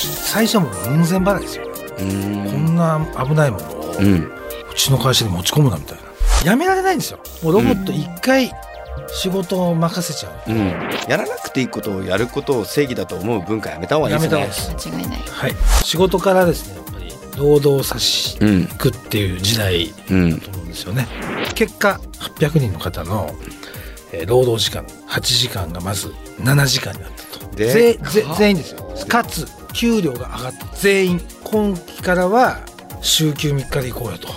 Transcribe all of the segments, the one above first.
最初はもう門前払いですよ。こんな危ないもの。をうん。うちの会社に持ち込むなみたいな。やめられないんですよ。もうロボット一回仕事を任せちゃう、うん。やらなくていいことをやることを正義だと思う文化やめた方がいいやですね。めた方がいいです。間違いない。はい。仕事からですねやっぱり労働さしうんくっていう時代うんだと思うんですよね。結果800人の方の、えー労働時間8時間がまず7時間になったとでぜぜ全員ですよ。かつ給料が上がって全員。今期からは週休3日で行こうよと。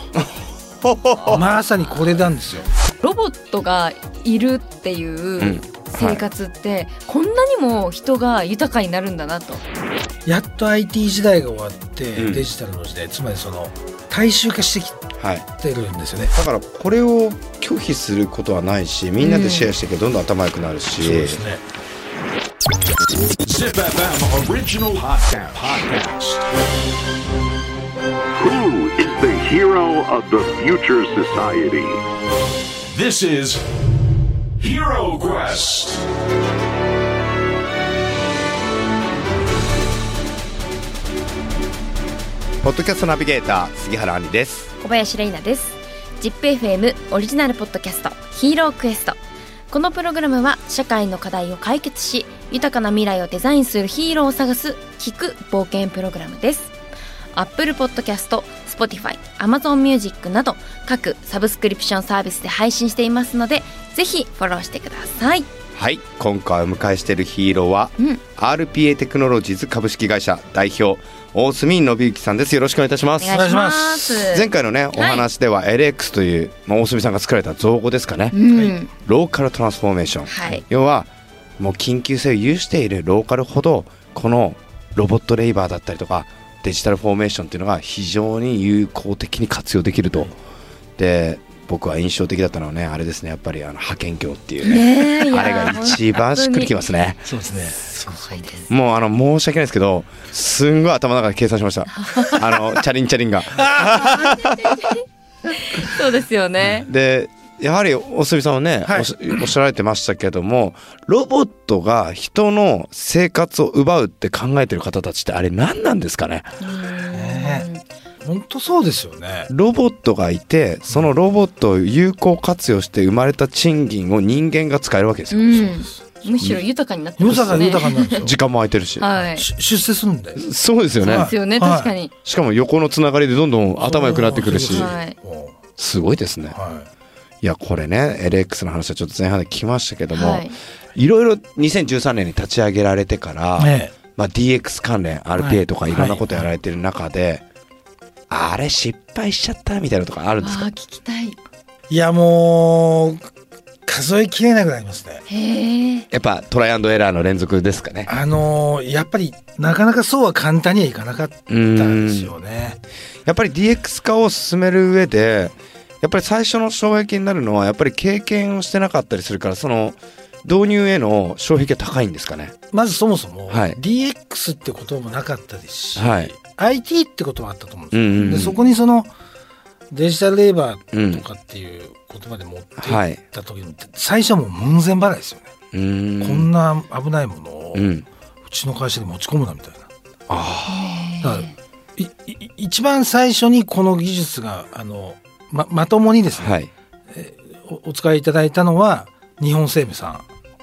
まさにこれなんですよ。ロボットがいるっていう生活って、こんなにも人が豊かになるんだなと。やっと IT 時代が終わって、うん。デジタルの時代つまりその大衆化してきはいてるんですよね。だからこれを拒否することはないしみんなでシェアしていけばどんどん頭良くなるし、そうですね Zip FM original podcast. podcast. Who is the hero of the future society? This is Hero Quest. ポッドキャストナビゲーター杉原杏里です小林玲奈です ZIPFM オリジナルポッドキャストヒーロークエストこのプログラムは社会の課題を解決し豊かな未来をデザインするヒーローを探す聞く冒険プログラムです。Apple Podcast、Spotify、Amazon Music など各サブスクリプションサービスで配信していますのでぜひフォローしてください。はい今回お迎えしているヒーローは、うん。RPA テクノロジーズ株式会社代表大隅信之さんです。よろしくお願いいたします。お願いします。前回のねお話では LX という、まあ、大隅さんが作られた造語ですかね、うん。ローカルトランスフォーメーション、はい。要はもう緊急性を有しているローカルほどこのロボットレイバーだったりとかデジタルフォーメーションっていうのが非常に有効的に活用できると。で僕は印象的だったのはねあれですねやっぱりあの派遣業っていうねね あれが一番しっくりきますね。そうですね。すごいですもうあの申し訳ないですけどすんごい頭の中で計算しました。あのチャリンチャリンが。そうですよね。でやはり大隅さんはね、はい。おっしおっしゃられてましたけどもロボットが人の生活を奪うって考えてる方たちってあれ何なんですかね？ね本当そうですよね。ロボットがいてそのロボットを有効活用して生まれた賃金を人間が使えるわけですよ、うん。むしろ豊かになってますね。豊か豊かになるんですよ。時間も空いてるし、はい。し出世するんだよそうですよね、そうですよねはい。確かに。しかも横のつながりでどんどん頭良くなってくるし。すごいですね。うはい。やこれね LX の話はちょっと前半で聞きましたけども、はい。いろいろ2013年に立ち上げられてから、まあ、DX 関連はい RPA とかいろんなことやられてる中で、あれ失敗しちゃったみたいなとかあるんですか？聞きたい。いやもう数えきれなくなりますね。やっぱトライアンドエラーの連続ですかね。あのーやっぱりなかなかそうは簡単にはいかなかったんですよね。やっぱり DX 化を進める上でやっぱり最初の障壁になるのはやっぱり経験をしてなかったりするからその導入への障壁が高いんですかね？まずそもそもはい。DX って言葉もなかったですし、はい IT って言葉あったと思うんですよ、うんうんうん。でそこにそのデジタルレーバうんーとかっていう言葉で持ってはい。いった時に、最初はもう門前払いですよね、こんな危ないものをううんちの会社に持ち込むなみたいな。あだ一番最初にこの技術があのままともにですね、あはい。おお使いいただいたのは日本生命さん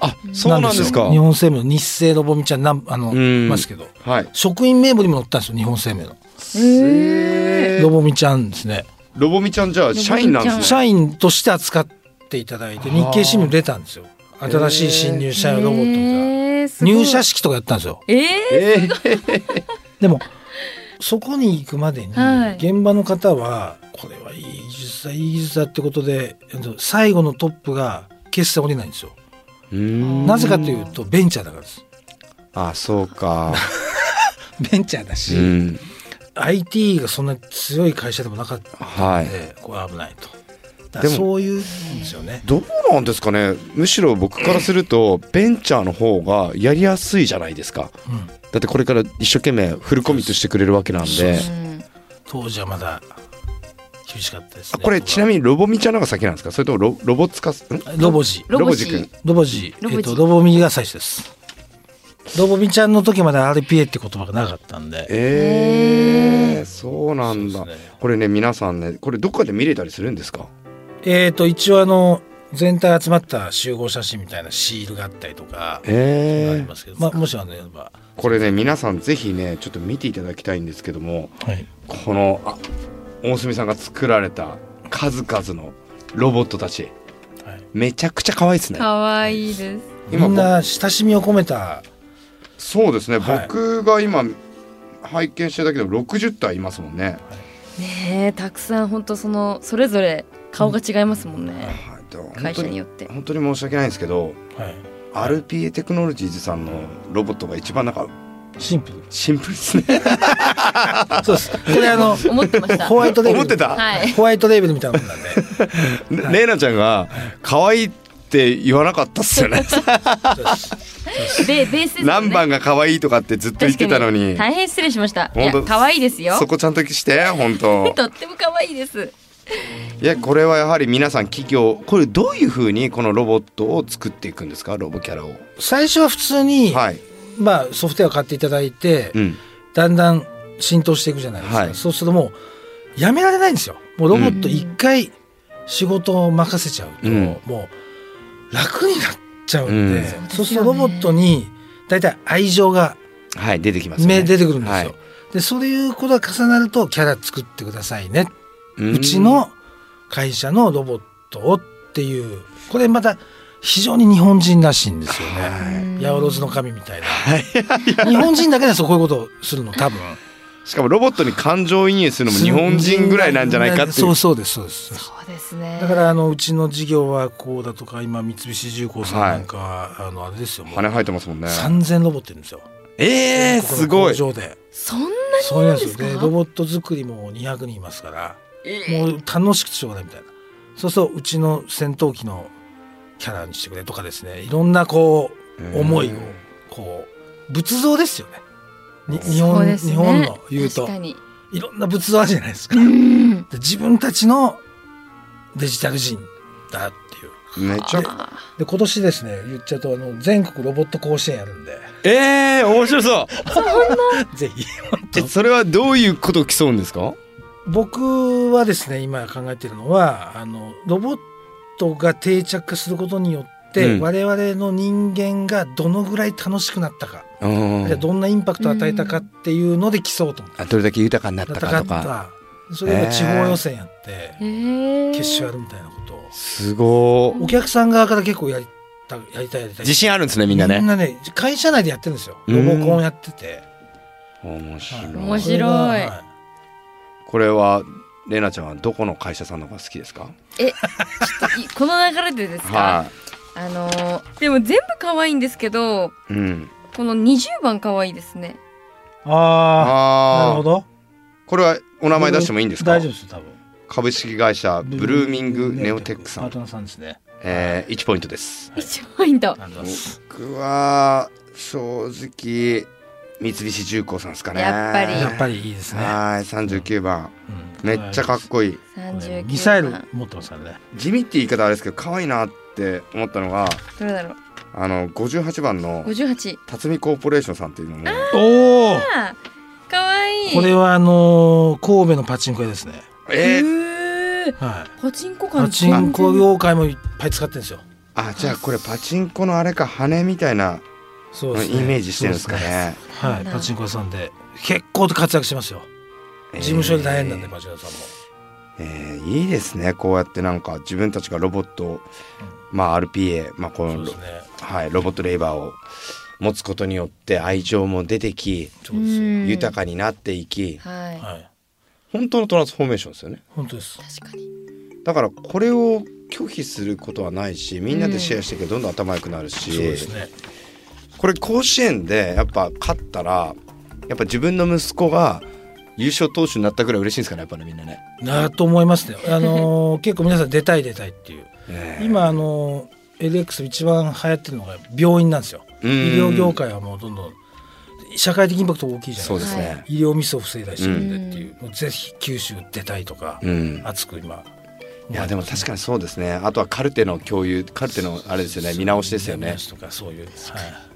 あそうなんですか。よ日本生命の日清ロボミちゃんなんあのうん。ますけど。はい。職員名簿にも載ったんですよ日本生命の。へロボミちゃんですね。ロボミちゃんじゃあ社員なんですね。社員として扱っていただいて日経新聞出たんですよ。新しい新入社員ロボットみたいなへーすごい。入社式とかやったんですよ。えーえー。でもそこに行くまでにはい。現場の方はこれはいい技術だいい技術だってことで最後のトップが決して降りないんですよなぜかというとベンチャーだからです。あそうか。ベンチャーだうし、ん IT がそんな強い会社でもなかったはい。ので、これ危ないと。でもらそういうんですよね。どうなんですかね。むしろ僕からするとベンチャーの方がやりやすいじゃないですか。うん。だってこれから一生懸命フルコミットしてくれるわけなんで。うん当時はまだ厳しかったですねあこれちなみにロボミちゃんの方が先なんですか？それともロロボツカ？ん？ロボジ。ロボジ。ロボジ君。ロボジ。ロボジ。えっとロボミが最初です。ロボミちゃんの時まで RPA って言葉がなかったんで。えー、そうなんだ。ね。これね皆さんねこれどっかで見れたりするんですか？えー、と一応あの全体集まった集合写真みたいなシールがあったりとかあえー、りますけど、まあ、もしあのやれば、これね皆さんぜひねちょっと見ていただきたいんですけどもはい、このあ大隅さんが作られた数々のロボットたち。はい。めちゃくちゃ可愛いですね。可愛いです。今みんな親しみを込めた。そうですね、はい。僕が今拝見してるだけでも60体いますもんね、ねえたくさん本当そのそれぞれ顔が違いますもんね、はい。でも本会社によって。本当に申し訳ないんですけどはい、RPA テクノロジーズさんのロボットが一番なんかシンプル。シンプルですね そうです。これあの思ってました。ホワイトレーベル。思ってた？はい。ホワイトレーベルみたいなもんなんで。レイナちゃんが可愛いって言わなかったっすよね。ベベースね。何番が可愛いとかってずっと言ってたのに。大変失礼しました。い本当や可愛いですよ。そこちゃんとして本当。とっても可愛いです。いやこれはやはり皆さん企業これどういうふうにこのロボットを作っていくんですか？ロボキャラを。最初は普通に、はい。まあ、ソフトウェア買っていただいて、うん。だんだん浸透していくじゃないですか、はい。そうするともうやめられないんですよ。もうロボット一回仕事を任せちゃうと、うん。もう楽になっちゃうんで、うん。そうするとロボットに大体愛情がはい出てきますよね。目出てくるんですよ、はい。でそういうことが重なるとキャラ作ってくださいね。ううちの会社のロボットをっていうこれまた非常に日本人らしいんですよね。八百万の神みたいな。日本人だけでそうこういうことをするの多分。しかもロボットに感情移入するのも日本人ぐらいなんじゃないかっていそううそうですそうです。そうですねだからあのうちの事業はこうだとか今三菱重工さんなんかは、あのあれですよ羽生えてますもんね3000ロボットいるんですよ。えー、ここのすごい工場で。そんなにそうなんですよ。ですかでロボット作りも200人いますから。えもう楽しくてしょうがないみたいな。そうそううちの戦闘機のキャラにしてくれとかですねいろんなこう思いをこう仏像ですよね。に日本、ね。日本の言うといろんな仏像あるじゃないですか。うん。で自分たちのデジタル人だっていう。めちゃあで今年ですね言っちゃうとあの全国ロボット甲子園やるんで。えー、面白そう。ぜひ。えそれはどういうことを競うんですか？僕はですね今考えてるのはあのロボットが定着化することによって、うん。我々の人間がどのぐらい楽しくなったか、うんでどんなインパクトを与えたかっていうので競おうと思ってあどれだけ豊かになっなたかとか。かそれが地方予選やってえ決勝やるみたいなことを。すごいお客さん側から結構やりたやりたいやりたい。自信あるんですねみんなね。みんなね会社内でやってるんですよ。うん。ロボコンやってて。面白い。面白い。これはレナちゃんはどこの会社さんの方が好きですか？えちょっといこの流れでですか、はあのーでも全部可愛いんですけどいうんこの20番可愛いですね。ああなるほど。これはお名前出してもいいんですか？大丈夫です多分。株式会社ブルーミングネオテックさん、パートナーさんですね。えー、1ポイントです。一ポイント。僕は正直三菱重工さんですかね。やっぱり。やっぱりいいですね、はい39番。うん。めっちゃかっこいい。39番。ミサイル持ってますからね。地味って言い方あれですけど可愛いなって思ったのがどれだろうあの58番の58辰巳コーポレーションさんっていうのも。おおあ可愛い。これはあのー神戸のパチンコ屋ですね。えー、はい。パチンコ感パチンコ業界もいっぱい使ってるんですよ。あじゃあこれパチンコのあれか羽みたいなそうですね。イメージしてるんですかね。そうですはい。パチンコ屋さんで。結構活躍してますよ。事務所で大変なんで、パチンコ屋さんもえーいいですね。こうやってなんか自分たちがロボットを、まあ RPA、まあ、このね。はい、ロボットレイバーを持つことによって愛情も出てき豊かになっていきはい。はい。本当のトランスフォーメーションですよね。本当です。確かに。だからこれを拒否することはないしみんなでシェアしていけばどんどん頭良くなるし、そうですね。これ甲子園でやっぱ勝ったらやっぱ自分の息子が優勝投手になったぐらい嬉しいんですかねやっぱねみんなね、なと思いますね。あのー 結構皆さん出たい出たいっていう。え今あの LX 一番流行ってるのが病院なんですよ。医うん。療業界はもうどんどん。社会的インパクト大きいじゃなそいうですすね、医療ミスを防いだりしてるんでっていう、もうぜひ九州出たいとか、うん。熱く今いやでも確かにそうですね。あとはカルテの共有カルテのあれですよね。見直しですよね。とかそういう、はい、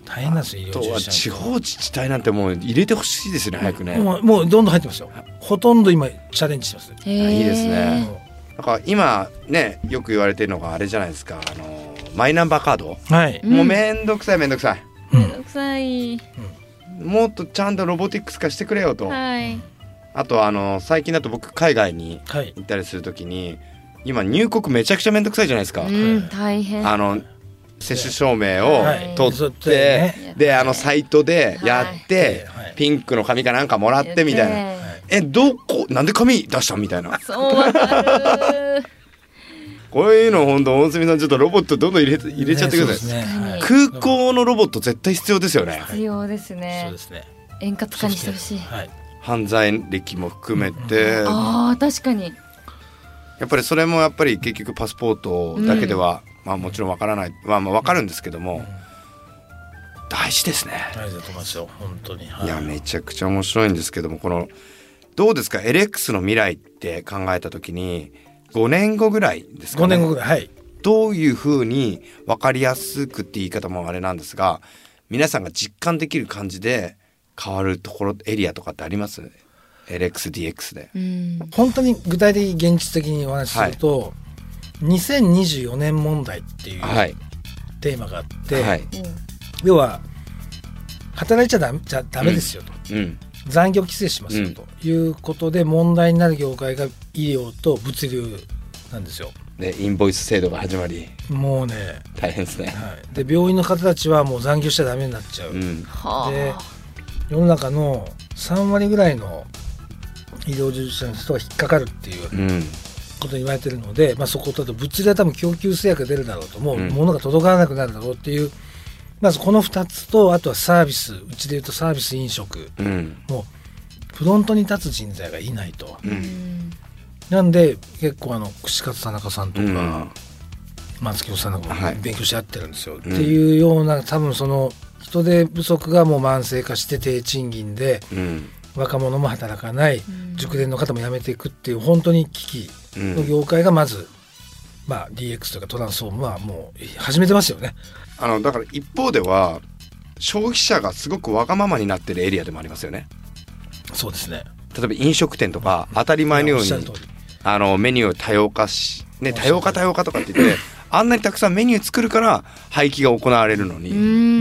大変なんですよ医あとは療従事者地方自治体なんてもう入れてほしいですよね早くね。もうもうどんどん入ってますよ。ほとんど今チャレンジしてます。いいですね。もなんか今ねよく言われてるのがあれじゃないですか。あのマイナンバーカード、うはい、うん。もうめんどくさいめんどくさい。うん。めんどくさい。もっとちゃんとロボティクス化してくれよと、はい。あとあの最近だと僕海外にはい。行ったりするときに今入国めちゃくちゃめんどくさいじゃないですか、うん。大変。あの接種証明をはい。取って、ね。であのサイトでやって、はい。ピンクの紙かなんかもらってみたいな、ねえどこなんで紙出したみたいな。そうわかる。こういうの本当大隅さんちょっとロボットどんどん入れて入れちゃってください、ねね。はい。空港のロボット絶対必要ですよね。必要ですそうねですね。円滑化にしてほしい。はい。犯罪歴も含めて。あー確かにやっぱりそれもやっぱり結局パスポートだけでは、まあもちろんわからない。まあまあわかるんですけども、大事ですね、大事だと思いますよ本当に、はい。やめちゃくちゃ面白いんですけどもこのどうですか？LX の未来って考えた時に5年後ぐらいですか5ね年後ぐらいはい。どういうふうに分かりやすくって言い方もあれなんですが皆さんが実感できる感じで変わるところエリアとかってあります？LXDX で。うん。本当に具体的現実的にお話しすると、2024年問題っていうはい、テーマがあって、はい。要は働いちゃダメじゃダメですよと、うん。残業規制しますよということで問題になる業界が医療と物流なんですよ。でインボイス制度が始まり。もうね、大変ですね。はい、で病院の方たちはもう残業しちゃダメになっちゃう、うん。はであ世の中の3割ぐらいの医療従事者の人が引っかかるっていううん。ことに言われてるので、まあ、そことあと物流は多分供給制約が出るだろうともううん。物が届かなくなるだろうっていう、まずこの2つとあとはサービスうちでいうとサービス飲食。うん。もうフロントに立つ人材がいないと。ううん。んなんで結構あの串カツ田中さんとか、うん。松清さんとかはい。も勉強し合ってるんですよ、ん。っていうような多分その人手不足がもう慢性化して低賃金でうん若者も働かない、ん。熟練の方も辞めていくっていう本当に危機うん。の業界がまず、まあ、DX とかトランスフォームはもう始めてますよね。あのだから一方では消費者がすごくわがままになってるエリアでもありますよね。そうですね。例えば飲食店とか当たり前のようにあのメニューを多様化し、ね、多様化多様化とかって言ってあんなにたくさんメニュー作るから廃棄が行われるのに、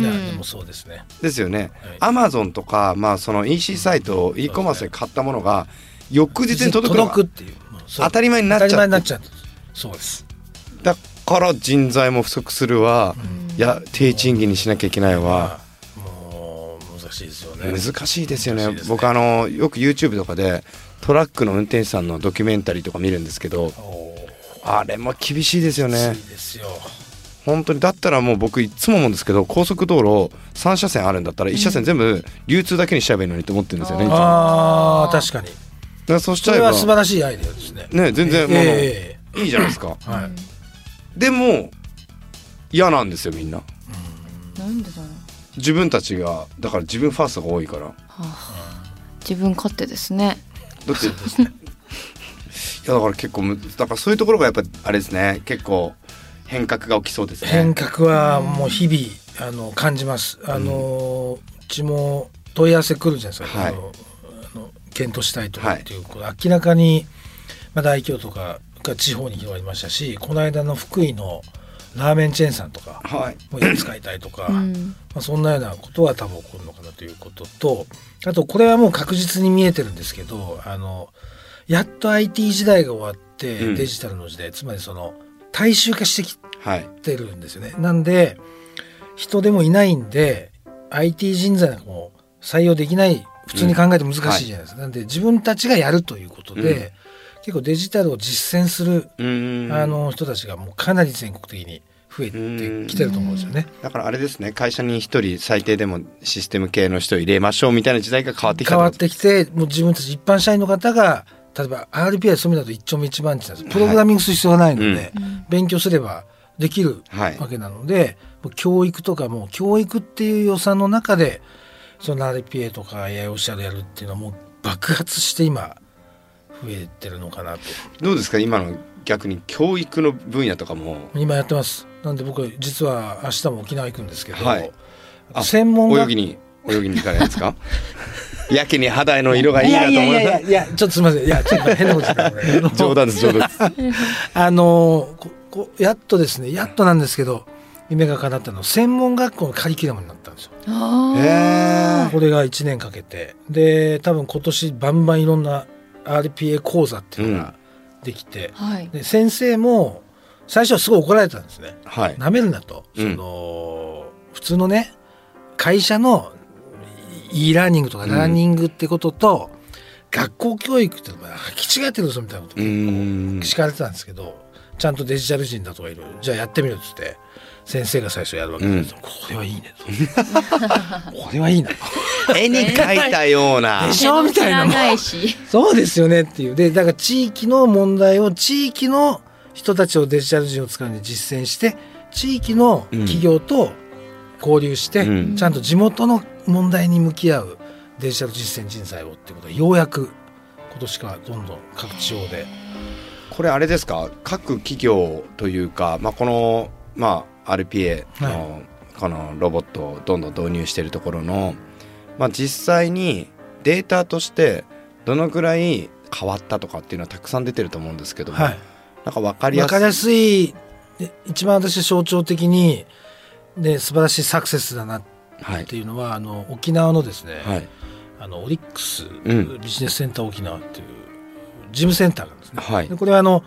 でもそうですね。ですよね。はい。アマゾンとか、まあ、その EC サイト e コマースで買ったものが翌日に届くのが届くっていう当たり前になっちゃう当たり前になっちゃうそうです。だから人材も不足するわ、いや低賃金にしなきゃいけないわ、もう難しいですよね。難しいですよね。僕あのよく YouTube とかでトラックの運転手さんのドキュメンタリーとか見るんですけどおあれも厳しいですよーね。きついですよ。本当にだったらもう僕いつも思うんですけど高速道路3車線あるんだったら1車線全部流通だけにしちゃえばいいのにと思ってるんですよね、いつも。だかああ確かに。らそうしちゃえば。は素晴らしいアイデアですね。ね全然もう、えいいじゃないですか。えはい。でも嫌なんですよみんな。なんでだろう。自分たちがだから自分ファーストが多いから。はあ。自分勝手ですね。だっていやだから結構むだからそういうところがやっぱあれですね結構変革が起きそうですね変革はもう日々あの感じます。あのうちも問い合わせ来るじゃないですか。はいあのあの検討したいとかっていう、これ明らかにまあ大京とかが地方に広がりましたし、この間の福井のラーメンチェーンさんとかはいもう使いたいとか。うんまあ、そんなようなことは多分起こるのかなということとあとこれはもう確実に見えてるんですけどあのやっと IT 時代が終わってうん。デジタルの時代、つまりその大衆化してきはいてるんですよね。なんで人でもいないんで IT 人材なんかも採用できない普通に考えて難しいじゃないですか。なんで自分たちがやるということで、うん。結構デジタルを実践する、あの人たちがもうかなり全国的に増えてきてると思うんですよね。だからあれですね会社に一人最低でもシステム系の人を入れましょうみたいな時代が変わってきた変わってきてもう自分たち一般社員の方が例えば RPI そういう意味だと一丁目一番地なんです。プログラミングする必要がないので、勉強すればできるはい。わけなので、もう教育とかも教育っていう予算の中でその RPA とか AI オシャルやるっていうのはもう爆発して今増えてるのかなと。どうですか？今の逆に教育の分野とかも。今やってます。なんで僕実は明日も沖縄行くんですけど、はい。あ専門学泳ぎに泳ぎに行かないですか？やけに肌の色がいいいなと思やいやいやいやいやちょっとすみません。いやちょっと変なこと言ったこれ冗談です冗談です。あのここやっとですねやっとなんですけど夢が叶ったの専門学校のカリキュラムになったんですよ。あへこれが1年かけて。で多分今年バンバンいろんな RPA 講座っていうのができて、ーはい。で先生も最初はすごい怒られたんですね。はい。なめるなと、うんその普通のね会社の e ラーニングとかうん。ラーニングってことと、学校教育ってのは履き違えてるぞみたいなことうーん。敷かれてたんですけどちゃんとデジタル人だとかいろいろじゃあやってみろっつって先生が最初やるわけですよ、これはいいねと。これはいいなと。絵に描いたような。でしょみたいな。そうですよねっていう。でだから地域の問題を地域の人たちをデジタル人を使うのに実践して地域の企業と交流して、うん。ちゃんと地元の問題に向き合うデジタル実践人材をっていうことがようやく今年からどんどん各地方で。これあれですか？各企業というか、まあ、この、まあ、RPA の、このロボットをどんどん導入しているところの、まあ、実際にデータとしてどのぐらい変わったとかっていうのはたくさん出てると思うんですけども、はい。なんか分かりやすい。分かりやすい。で一番私象徴的にで素晴らしいサクセスだなっはい。ていうのはあの沖縄のですね、はい。あのオリックス、うん。ビジネスセンター沖縄っていう事務センターがあるんですね。はい。でこれはあの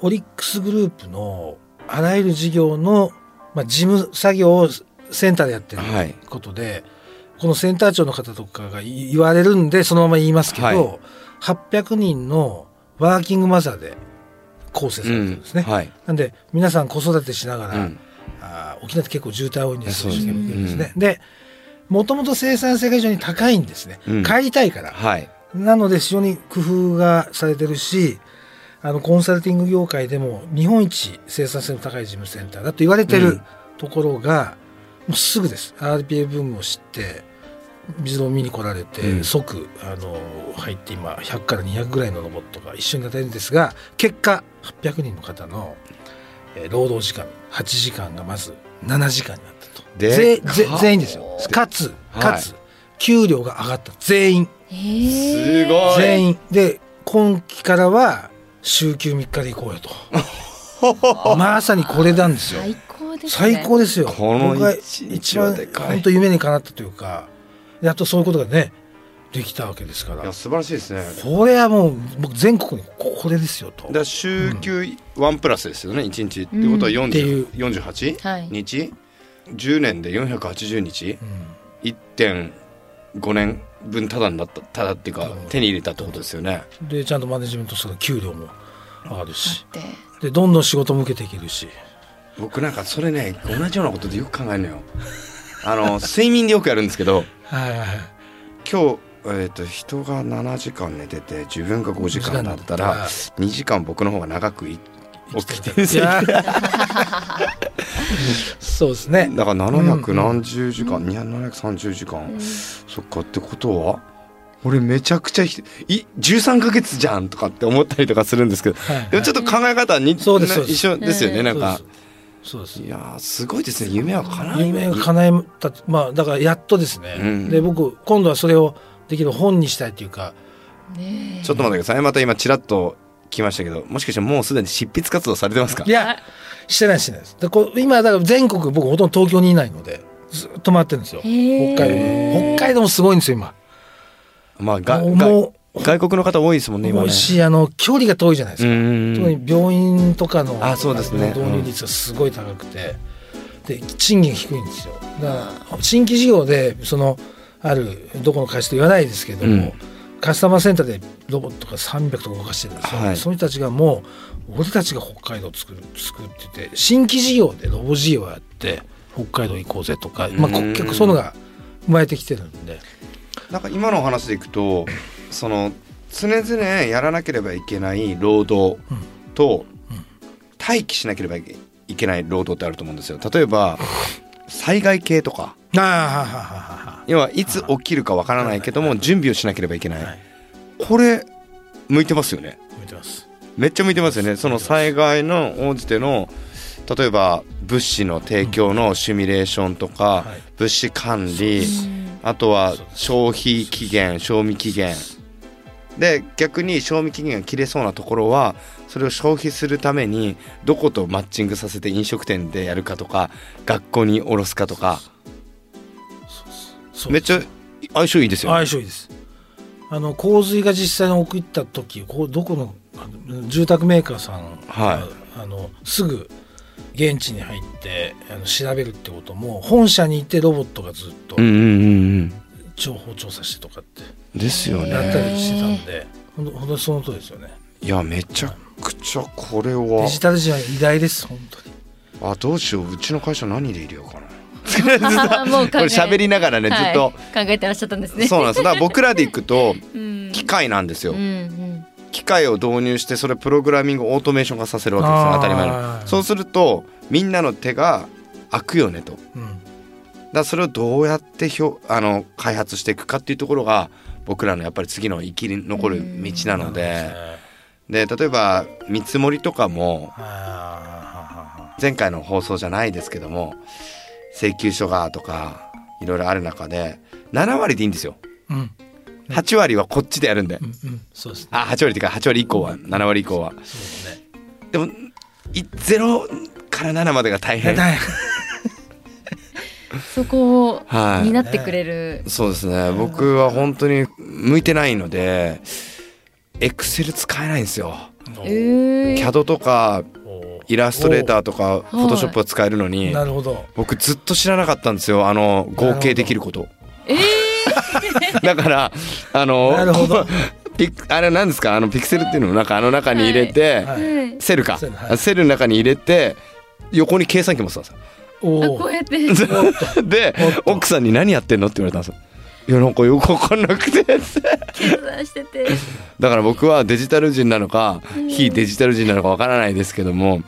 オリックスグループのあらゆる事業の、まあ、事務作業をセンターでやってるはい。ことで、このセンター長の方とかが言言われるんでそのまま言いますけど、はい。800人のワーキングマザーで構成されてるんですね。はい。なんで皆さん子育てしながら、うんあー沖縄って結構渋滞多いんですよ。でもともと生産性が非常に高いんですね。うん帰りたいから。はいなので非常に工夫がされてるし、あのコンサルティング業界でも日本一生産性の高い事務センターだと言われてるうんところが、もうすぐです。RPA ブームを知って、ビズロを見に来られて、うん即、あの、入って今、100から200ぐらいのロボットが一緒になってるんですが、結果、800人の方の、えー労働時間、8時間がまず7時間になったと。でぜぜか全員ですよ。かつ、かつ、は給料が上がった。全員。えーすごい全員で今期からは週休3日で行こうよと まさにこれなんですよ最高ですね最高ですよこの一日一番はでかい本当夢にかなったというかやっとそういうことがねできたわけですから。いや素晴らしいですね。これはもう僕全国にこれですよと。だから週休1プラスですよね1日ってことはっていう。40 48はい。日？10年で480日？うん。1.5年分ただになったただっていうかう。ん手に入れたってことですよね。でちゃんとマネジメントする給料も上がるし。でどんどん仕事も受けていけるし。僕なんかそれね同じようなことでよく考えるのよ。あの睡眠でよくやるんですけどはいはいはい。今日えー、と人が7時間寝てて自分が5時間だったら2時間僕の方が長くい起きてる。そうですね。だからうん700何十時間、730時間、そっかってことは俺めちゃくちゃひい13ヶ月じゃんとかって思ったりとかするんですけど、はいでもちょっと考え方はに、そうです一緒ですよね、うん。なんか。そうです。いやーすごいですね。夢は叶え夢が叶えたまあだからやっとですね、うん。で僕今度はそれをできる本にしたいというか。ねえ。ちょっと待ってください。また今ちらっと来ましたけどもしかしてもうすでに執筆活動されてますか？いやしてないしてないです。でこう今だから全国僕ほとんど東京にいないのでずっと回ってるんですよ。北海道。北海道もすごいんですよ今。まあがもうが外国の方多いですもんね今ね。しあの距離が遠いじゃないですか、うん特に病院とかのあそうですね。導入率がすごい高くて、で賃金が低いんですよ。だから新規事業でそのあるどこの会社と言わないですけども、うん。カスタマーセンターでロボットが300とか動かしてるんですよ、はい。その人たちがもう俺たちが北海道を作る作るってて新規事業でロボ事業をやって北海道行こうぜとか、まあ、結構そういうのが生まれてきてるんで。なんか今のお話でいくとその常々やらなければいけない労働とうん待機しなければいけない労働ってあると思うんですよ。例えば災害系とか。ああはははは要はいつ起きるかわからないけども準備をしなければいけない、はい。これ向いてますよね。見てます。めっちゃ向いてますよね。その災害の応じての例えば物資の提供のシミュレーションとか、はい。物資管理あとは消費期限賞味期限。で逆に賞味期限が切れそうなところはそれを消費するためにどことマッチングさせて飲食店でやるかとか学校に卸すかとかめっちゃ相性いいですよ、相性いいです。あの洪水が実際に起きた時こうどこの住宅メーカーさんが、はい。あのすぐ現地に入ってあの調べるってことも本社にいてロボットがずっと情報調査してとかってですよやったねりしてたんで本当本当にその通りですよね。いやめちゃくちゃこれデはジタル人は偉大です本当に。あどうしよう。うちの会社何で入れようかな これ喋りながらねずっと、はい考えてらっしゃったんですね。そうなんですだから僕らで行くとうん機械なんですよ、うんうん。機械を導入してそれプログラミングオートメーション化させるわけですよ当たり前の。そうするとみんなの手が空くよねと。うん。らそれをどうやってひょあの開発していくかっていうところが僕らのやっぱり次の生き残る道なので。で例えば見積もりとかもあ前回の放送じゃないですけども請求書がとかいろいろある中で7割でいいんですよ。ーうん。8割はこっちでやるんで。うんうん。そうですね。あ8割っていうか8割以降は7割以降は。でもい0から7までが大変。大変。そこをはい。担ってくれる。そうですね。僕は本当に向いてないのでエクセル使えないんですよ。えー。CAD とかおイラストレーターとかフォトショップを使えるのになるほど。僕ずっと知らなかったんですよ。あの合計できること。え だからあのなるほど。ピクあれ何ですか？あのピクセルっていうのをなんかあの中に入れて、はい。セルか。セルはい。セルの中に入れて横に計算機もそうなんですおおあこうやって。よ で奥さんに何やってんの？って言われたんですよいやなんかよくわかんなくて計算してて。だから僕はデジタル人なのか非デジタル人なのかわからないですけども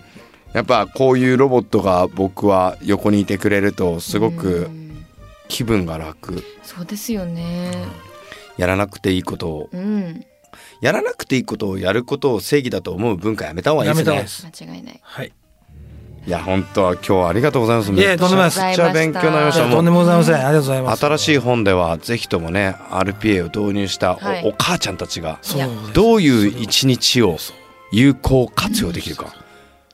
やっぱこういうロボットが僕は横にいてくれるとすごうくん気分が楽そうですよね。やらなくていいことをうん。やらなくていいことをやることを正義だと思う文化やめた方がいいですねやめた方がいいです間違いない。はいいや本当は今日はありがとうございます。いえとんでもないです。めっちゃ勉強になりました。とんでもございません。ありがとうございます。新しい本ではぜひともね RPA を導入したお,、はい。お母ちゃんたちがどういう一日を有効活用できるか。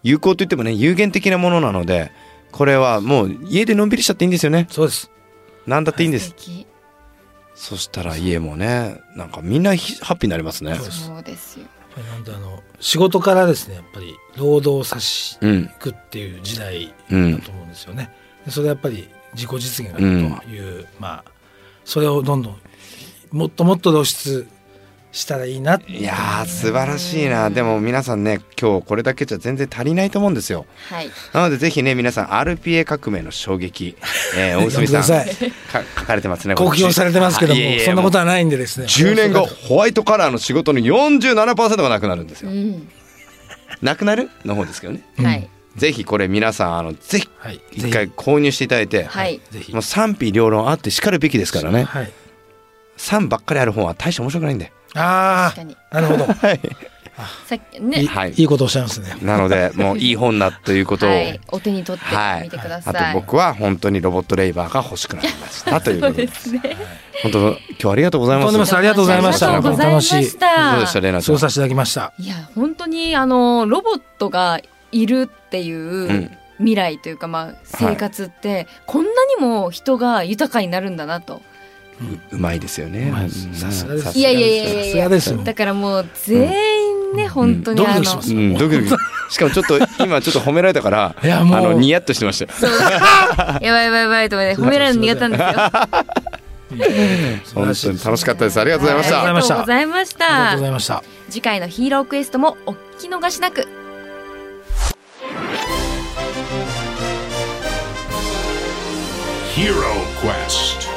有効といってもね有限的なものなのでこれはもう家でのんびりしちゃっていいんですよね。そうです。何だっていいんです。そしたら家もねなんかみんなひハッピーになりますね。そうですそうですよ。なんであの仕事からですねやっぱり労働さしうんいくっていう時代うんだと思うんですよね。でそれはやっぱり自己実現がという、まあそれをどんどんもっともっと露出したらいいなっていやー素晴らしいなでも皆さんね今日これだけじゃ全然足りないと思うんですよはい。なのでぜひね皆さん RPA 革命の衝撃、えー、大読ん泉さんでください。か書かれてますね公表されてますけどもいやいやそんなことはないんでですね。10年後ホワイトカラーの仕事の47%がなくなるんですようん。なくなる？の方ですけどねうんはい。ぜひこれ皆さんあのぜひはい。一回購入していただいて、はい。ぜひもう賛否両論あってしかるべきですからねはい。賛ばっかりある本は大して面白くないんであ確かに。あなるほど。はいさっきいねい。はいいいことをおっしゃいますね。なのでもういい本だということを、はい。お手に取ってはいみてください。あと僕は本当にロボットレイバーが欲しくなりましたというそうことでですね。本当今日はありがとうございますありがとうございましたありがとうございましどうでしたた。レナちゃんさせていただきました。いや本当にあのロボットがいるっていううん未来というか、まあ生活ってこんなにも人が豊かになるんだなと。うまいですよね。うまいですうん。さすがです。さいやいやいやいさや。だからもう全員ね、本当にあのドキドキします。うん、ドキドキ。しかもちょっと 今ちょっと褒められたからいやもう。あのニヤッとしてましたよ。そう。やばいやばいやばいと思って褒められるの苦手なんですよ。本当に楽しかったです。ありがとうございました、ありがとうございました。ありがとうございましありがとうたございました。次回のヒーロークエストもお聞き逃しなく。Hero Quest.